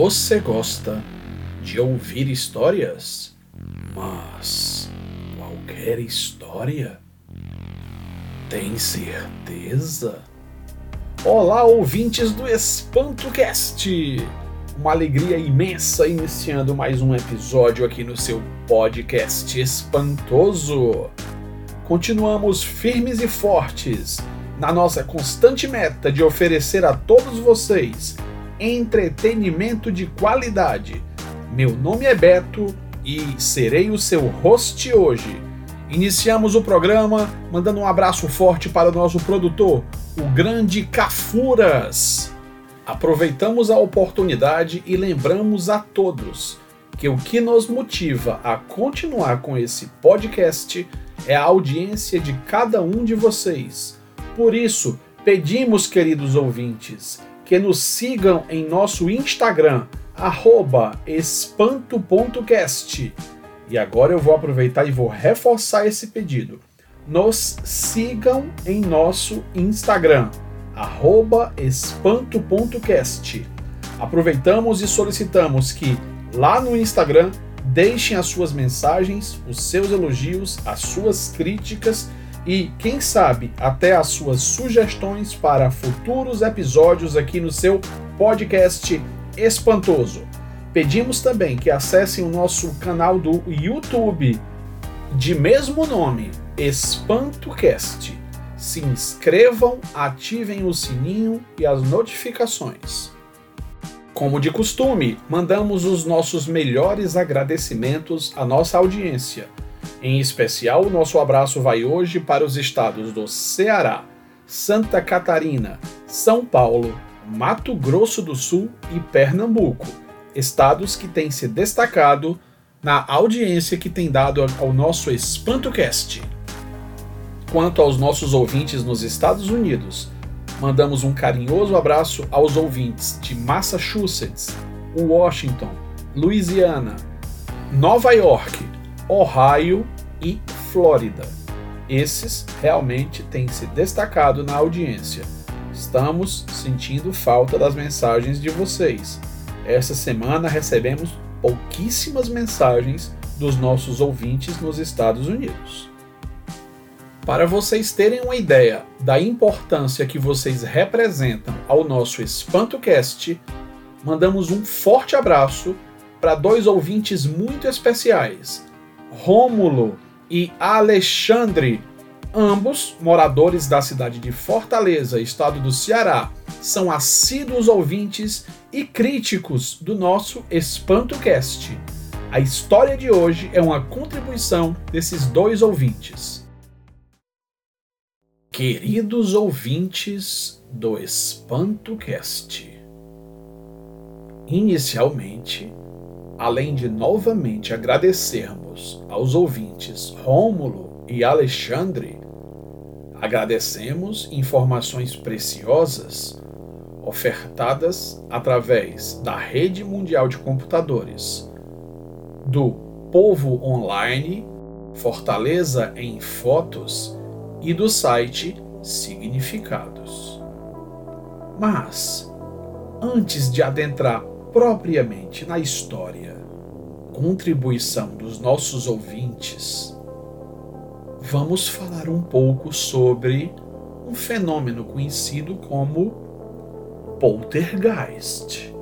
Você gosta de ouvir histórias? Mas qualquer história? Tem certeza? Olá, ouvintes do EspantoCast! Uma alegria imensa iniciando mais um episódio aqui no seu podcast espantoso. Continuamos firmes e fortes na nossa constante meta de oferecer a todos vocês entretenimento de qualidade. Meu nome é Beto e serei o seu host hoje. Iniciamos o programa mandando um abraço forte para o nosso produtor, o grande Cafuras. Aproveitamos a oportunidade e lembramos a todos que o que nos motiva a continuar com esse podcast é a audiência de cada um de vocês. Por isso, pedimos, queridos ouvintes, que nos sigam em nosso Instagram, espanto.cast. E agora eu vou aproveitar e vou reforçar esse pedido. Nos sigam em nosso Instagram, espanto.cast. Aproveitamos e solicitamos que lá no Instagram deixem as suas mensagens, os seus elogios, as suas críticas e, quem sabe, até as suas sugestões para futuros episódios aqui no seu podcast espantoso. Pedimos também que acessem o nosso canal do YouTube de mesmo nome, EspantoCast. Se inscrevam, ativem o sininho e as notificações. Como de costume, mandamos os nossos melhores agradecimentos à nossa audiência em especial, o nosso abraço vai hoje para os estados do Ceará, Santa Catarina, São Paulo, Mato Grosso do Sul e Pernambuco, estados que têm se destacado na audiência que tem dado ao nosso EspantoCast. Quanto aos nossos ouvintes nos Estados Unidos, mandamos um carinhoso abraço aos ouvintes de Massachusetts, Washington, Louisiana, Nova York, Ohio e Flórida. Esses realmente têm se destacado na audiência. Estamos sentindo falta das mensagens de vocês. Essa semana recebemos pouquíssimas mensagens dos nossos ouvintes nos Estados Unidos. Para vocês terem uma ideia da importância que vocês representam ao nosso EspantoCast, mandamos um forte abraço para dois ouvintes muito especiais, Rômulo e Alexandre, ambos moradores da cidade de Fortaleza, estado do Ceará, são assíduos ouvintes e críticos do nosso EspantoCast. A história de hoje é uma contribuição desses dois ouvintes. Queridos ouvintes do EspantoCast, inicialmente além de novamente agradecermos aos ouvintes Rômulo e Alexandre, agradecemos informações preciosas ofertadas através da Rede Mundial de Computadores, do Povo Online, Fortaleza em Fotos e do site Significados. Mas, antes de adentrar propriamente na história, contribuição dos nossos ouvintes, vamos falar um pouco sobre um fenômeno conhecido como poltergeist.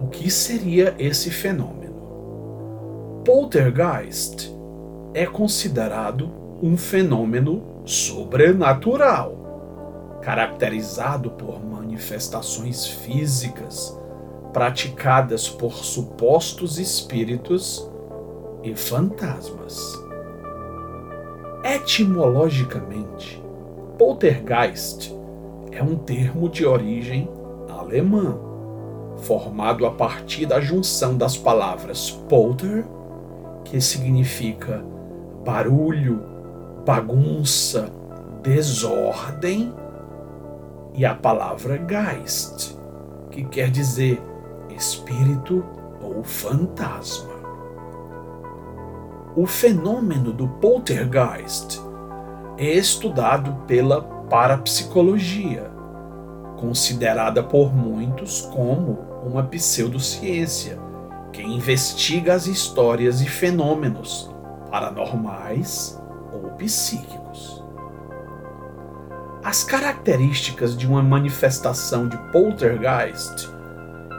O que seria esse fenômeno? Poltergeist é considerado um fenômeno sobrenatural, caracterizado por manifestações físicas praticadas por supostos espíritos e fantasmas. Etimologicamente, poltergeist é um termo de origem alemã, formado a partir da junção das palavras polter, que significa barulho, bagunça, desordem, e a palavra Geist, que quer dizer espírito ou fantasma. O fenômeno do poltergeist é estudado pela parapsicologia, considerada por muitos como uma pseudociência que investiga as histórias e fenômenos paranormais ou psíquicos. As características de uma manifestação de poltergeist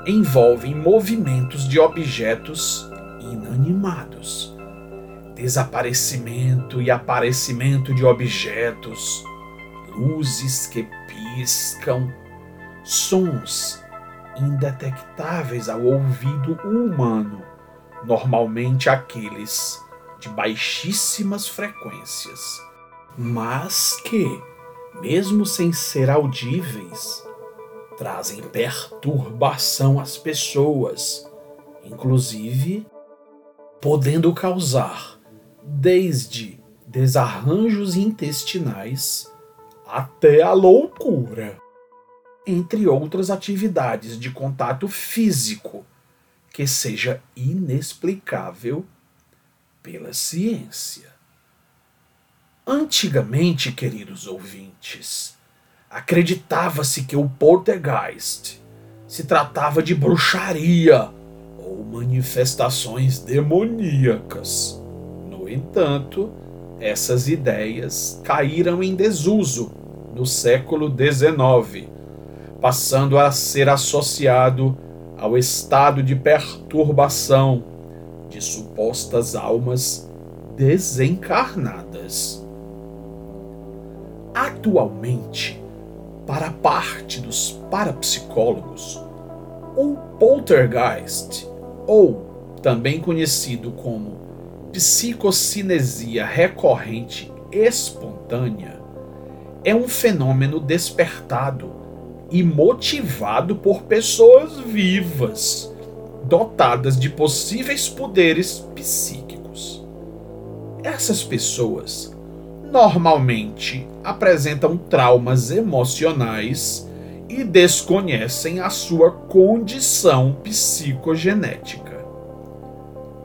envolvem movimentos de objetos inanimados, desaparecimento e aparecimento de objetos, luzes que piscam, sons indetectáveis ao ouvido humano, normalmente aqueles de baixíssimas frequências, mas que, mesmo sem ser audíveis, trazem perturbação às pessoas, inclusive podendo causar desde desarranjos intestinais até a loucura, entre outras atividades de contato físico que seja inexplicável pela ciência. Antigamente, queridos ouvintes, acreditava-se que o poltergeist se tratava de bruxaria ou manifestações demoníacas. No entanto, essas ideias caíram em desuso no século XIX, passando a ser associado ao estado de perturbação de supostas almas desencarnadas. Atualmente, para parte dos parapsicólogos, o poltergeist, ou também conhecido como psicocinesia recorrente espontânea, é um fenômeno despertado e motivado por pessoas vivas, dotadas de possíveis poderes psíquicos. Essas pessoas normalmente apresentam traumas emocionais e desconhecem a sua condição psicogenética.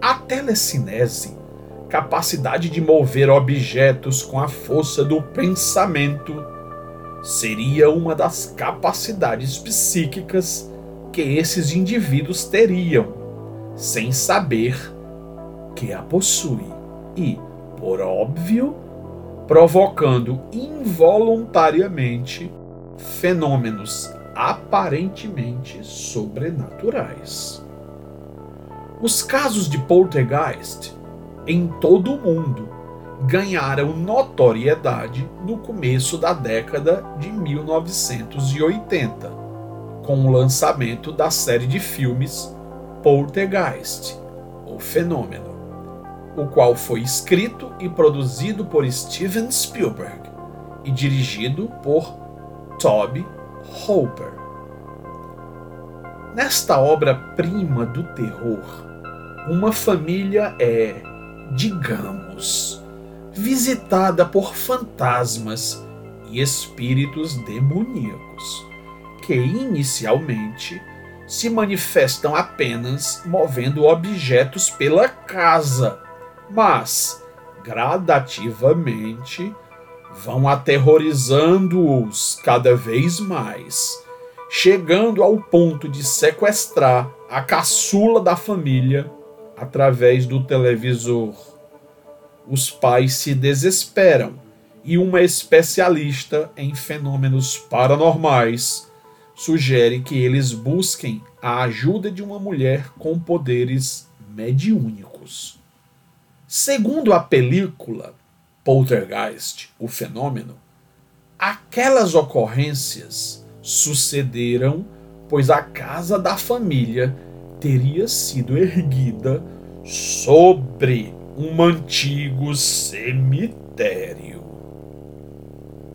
A telecinese, capacidade de mover objetos com a força do pensamento, seria uma das capacidades psíquicas que esses indivíduos teriam, sem saber que a possui e, por óbvio, provocando involuntariamente fenômenos aparentemente sobrenaturais. Os casos de poltergeist em todo o mundo ganharam notoriedade no começo da década de 1980, com o lançamento da série de filmes Poltergeist, o Fenômeno o qual foi escrito e produzido por Steven Spielberg e dirigido por Toby Hooper. Nesta obra-prima do terror, uma família é, digamos, visitada por fantasmas e espíritos demoníacos, que inicialmente se manifestam apenas movendo objetos pela casa mas gradativamente vão aterrorizando-os cada vez mais, chegando ao ponto de sequestrar a caçula da família através do televisor. Os pais se desesperam e uma especialista em fenômenos paranormais sugere que eles busquem a ajuda de uma mulher com poderes mediúnicos. Segundo a película Poltergeist, o fenômeno, aquelas ocorrências sucederam pois a casa da família teria sido erguida sobre um antigo cemitério.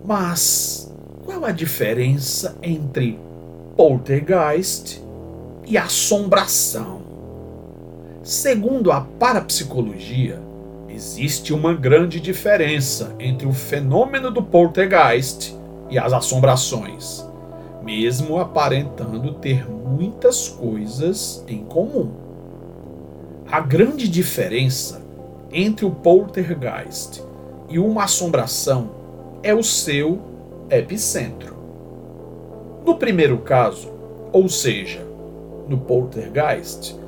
Mas qual a diferença entre poltergeist e assombração? Segundo a parapsicologia, existe uma grande diferença entre o fenômeno do poltergeist e as assombrações, mesmo aparentando ter muitas coisas em comum. A grande diferença entre o poltergeist e uma assombração é o seu epicentro. No primeiro caso, ou seja, no poltergeist,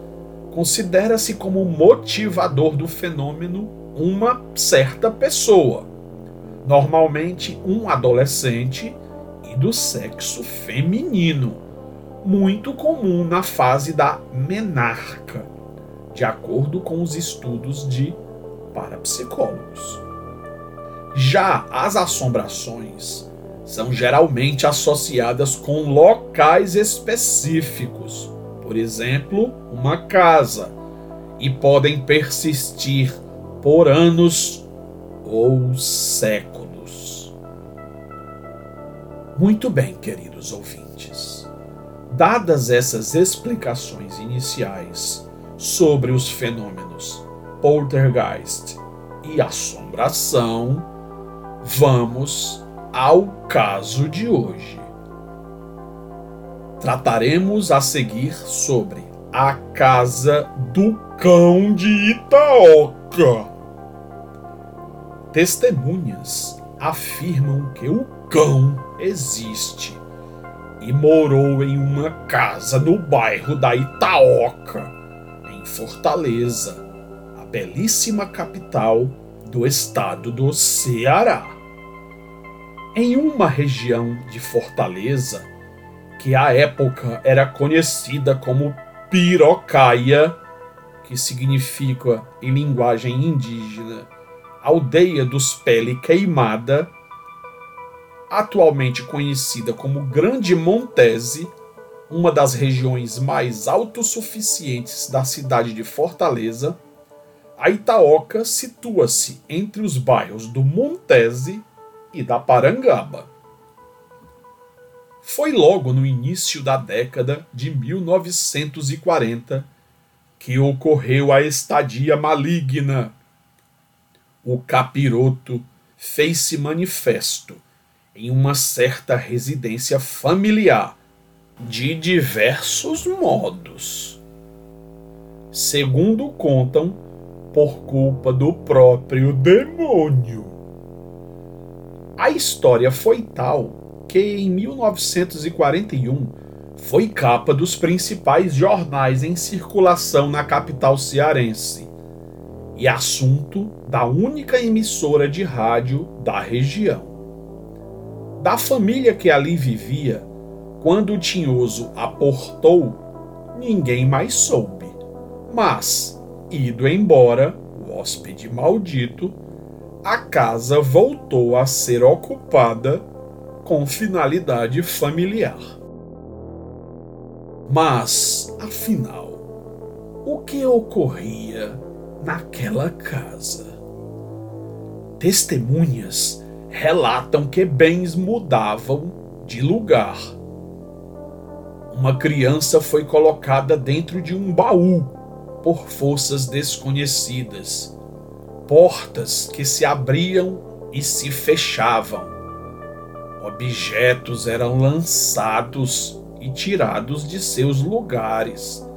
considera-se como motivador do fenômeno uma certa pessoa, normalmente um adolescente e do sexo feminino, muito comum na fase da menarca, de acordo com os estudos de parapsicólogos. Já as assombrações são geralmente associadas com locais específicos, por exemplo, uma casa, e podem persistir por anos ou séculos. Muito bem, queridos ouvintes. Dadas essas explicações iniciais sobre os fenômenos poltergeist e assombração, vamos ao caso de hoje. Trataremos a seguir sobre a casa do cão de Itaoca. Testemunhas afirmam que o cão existe e morou em uma casa no bairro da Itaoca, em Fortaleza, a belíssima capital do estado do Ceará. Em uma região de Fortaleza, que à época era conhecida como Pirocaia, que significa em linguagem indígena aldeia dos pele queimada, atualmente conhecida como Grande Montese, uma das regiões mais autossuficientes da cidade de Fortaleza, a Itaoca situa-se entre os bairros do Montese e da Parangaba. Foi logo no início da década de 1940 que ocorreu a estadia maligna. O capiroto fez-se manifesto em uma certa residência familiar de diversos modos. Segundo contam, por culpa do próprio demônio. A história foi tal que em 1941 foi capa dos principais jornais em circulação na capital cearense e assunto da única emissora de rádio da região. Da família que ali vivia, quando o tinhoso aportou, ninguém mais soube. Mas, ido embora, o hóspede maldito a casa voltou a ser ocupada com finalidade familiar. Mas, afinal, o que ocorria naquela casa? Testemunhas relatam que bens mudavam de lugar. Uma criança foi colocada dentro de um baú por forças desconhecidas portas que se abriam e se fechavam. Objetos eram lançados e tirados de seus lugares.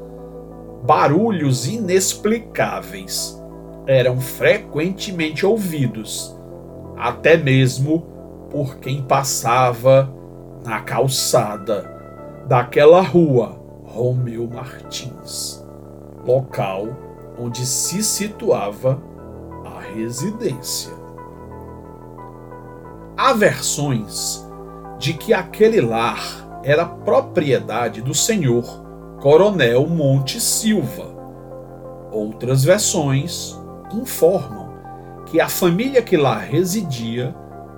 Barulhos inexplicáveis eram frequentemente ouvidos, até mesmo por quem passava na calçada daquela rua Romeu Martins, local onde se situava residência. Há versões de que aquele lar era propriedade do senhor Coronel Monte Silva. Outras versões informam que a família que lá residia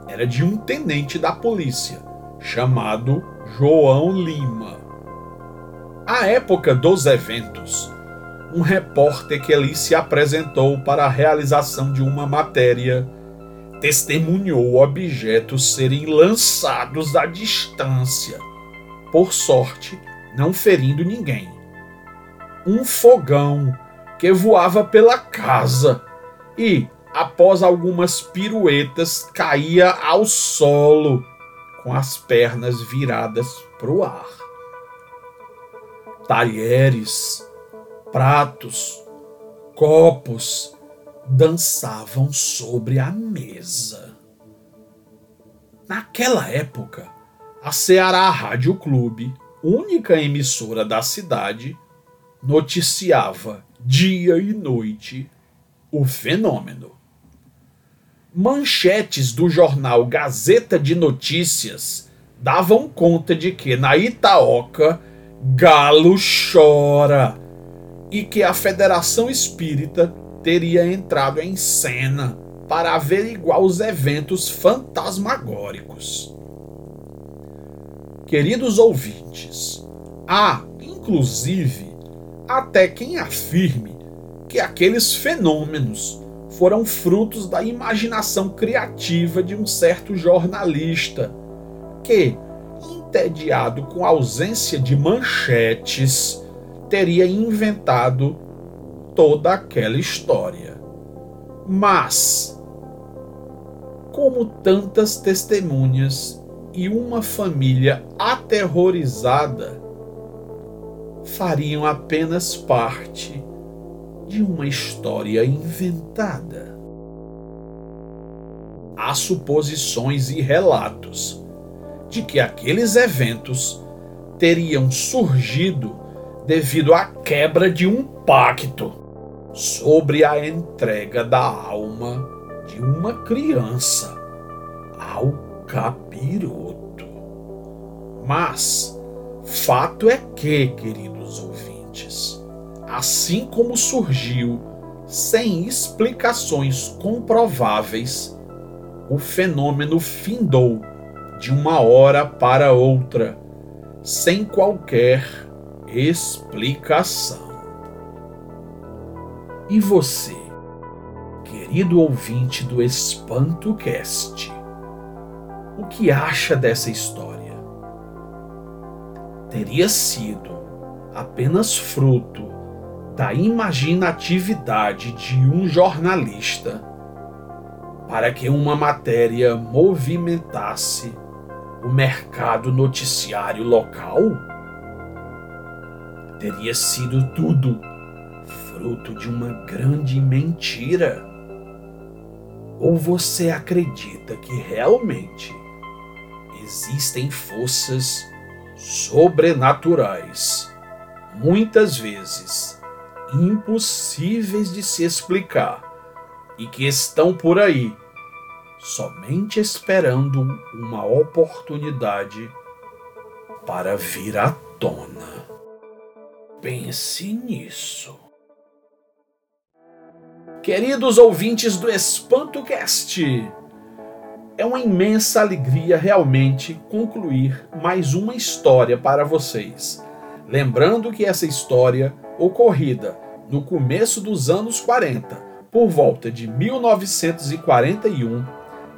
era de um tenente da polícia chamado João Lima. À época dos eventos, um repórter que ali se apresentou para a realização de uma matéria testemunhou objetos serem lançados à distância, por sorte, não ferindo ninguém. Um fogão que voava pela casa e, após algumas piruetas, caía ao solo com as pernas viradas para o ar. Talheres, pratos, copos dançavam sobre a mesa. Naquela época, a Ceará Rádio Clube, única emissora da cidade, noticiava dia e noite o fenômeno. Manchetes do jornal Gazeta de Notícias davam conta de que na Itaoca Galo chora e que a Federação Espírita teria entrado em cena para averiguar os eventos fantasmagóricos. Queridos ouvintes, há, inclusive, até quem afirme que aqueles fenômenos foram frutos da imaginação criativa de um certo jornalista que, entediado com a ausência de manchetes, teria inventado toda aquela história. Mas, como tantas testemunhas e uma família aterrorizada fariam apenas parte de uma história inventada. Há suposições e relatos de que aqueles eventos teriam surgido devido à quebra de um pacto sobre a entrega da alma de uma criança ao capiroto. Mas fato é que, queridos ouvintes, assim como surgiu sem explicações comprováveis, o fenômeno findou de uma hora para outra, sem qualquer explicação. E você, querido ouvinte do Espanto Cast, o que acha dessa história? Teria sido apenas fruto da imaginatividade de um jornalista para que uma matéria movimentasse o mercado noticiário local? teria sido tudo fruto de uma grande mentira? Ou você acredita que realmente existem forças sobrenaturais, muitas vezes impossíveis de se explicar, e que estão por aí somente esperando uma oportunidade para vir à tona? Pense nisso. Queridos ouvintes do EspantoCast, é uma imensa alegria realmente concluir mais uma história para vocês. Lembrando que essa história, ocorrida no começo dos anos 40, por volta de 1941,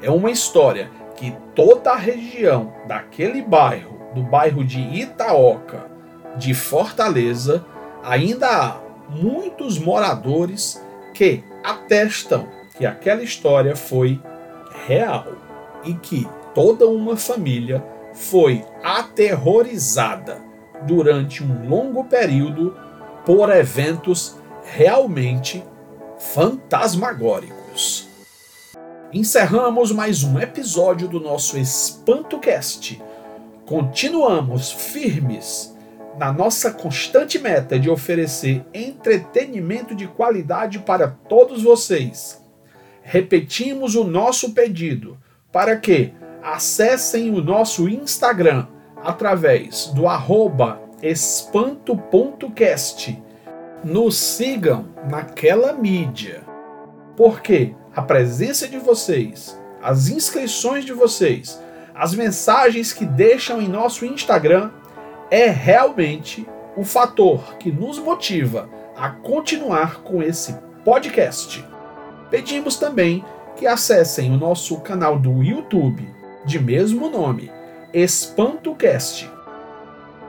é uma história que toda a região daquele bairro, do bairro de Itaoca, de Fortaleza, ainda há muitos moradores que atestam que aquela história foi real e que toda uma família foi aterrorizada durante um longo período por eventos realmente fantasmagóricos. Encerramos mais um episódio do nosso EspantoCast. Continuamos firmes na nossa constante meta de oferecer entretenimento de qualidade para todos vocês, repetimos o nosso pedido para que acessem o nosso Instagram através do espanto.cast. Nos sigam naquela mídia, porque a presença de vocês, as inscrições de vocês, as mensagens que deixam em nosso Instagram é realmente o fator que nos motiva a continuar com esse podcast. Pedimos também que acessem o nosso canal do YouTube, de mesmo nome, EspantoCast.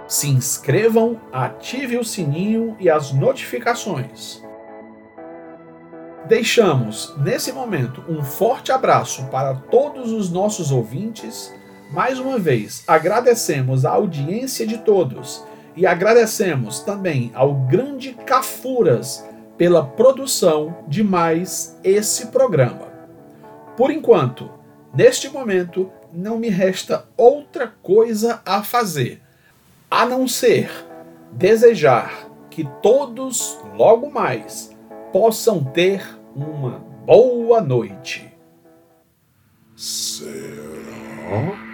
Se inscrevam, ative o sininho e as notificações. Deixamos, nesse momento, um forte abraço para todos os nossos ouvintes mais uma vez, agradecemos a audiência de todos e agradecemos também ao grande Cafuras pela produção de mais esse programa. Por enquanto, neste momento, não me resta outra coisa a fazer a não ser desejar que todos logo mais possam ter uma boa noite. Será?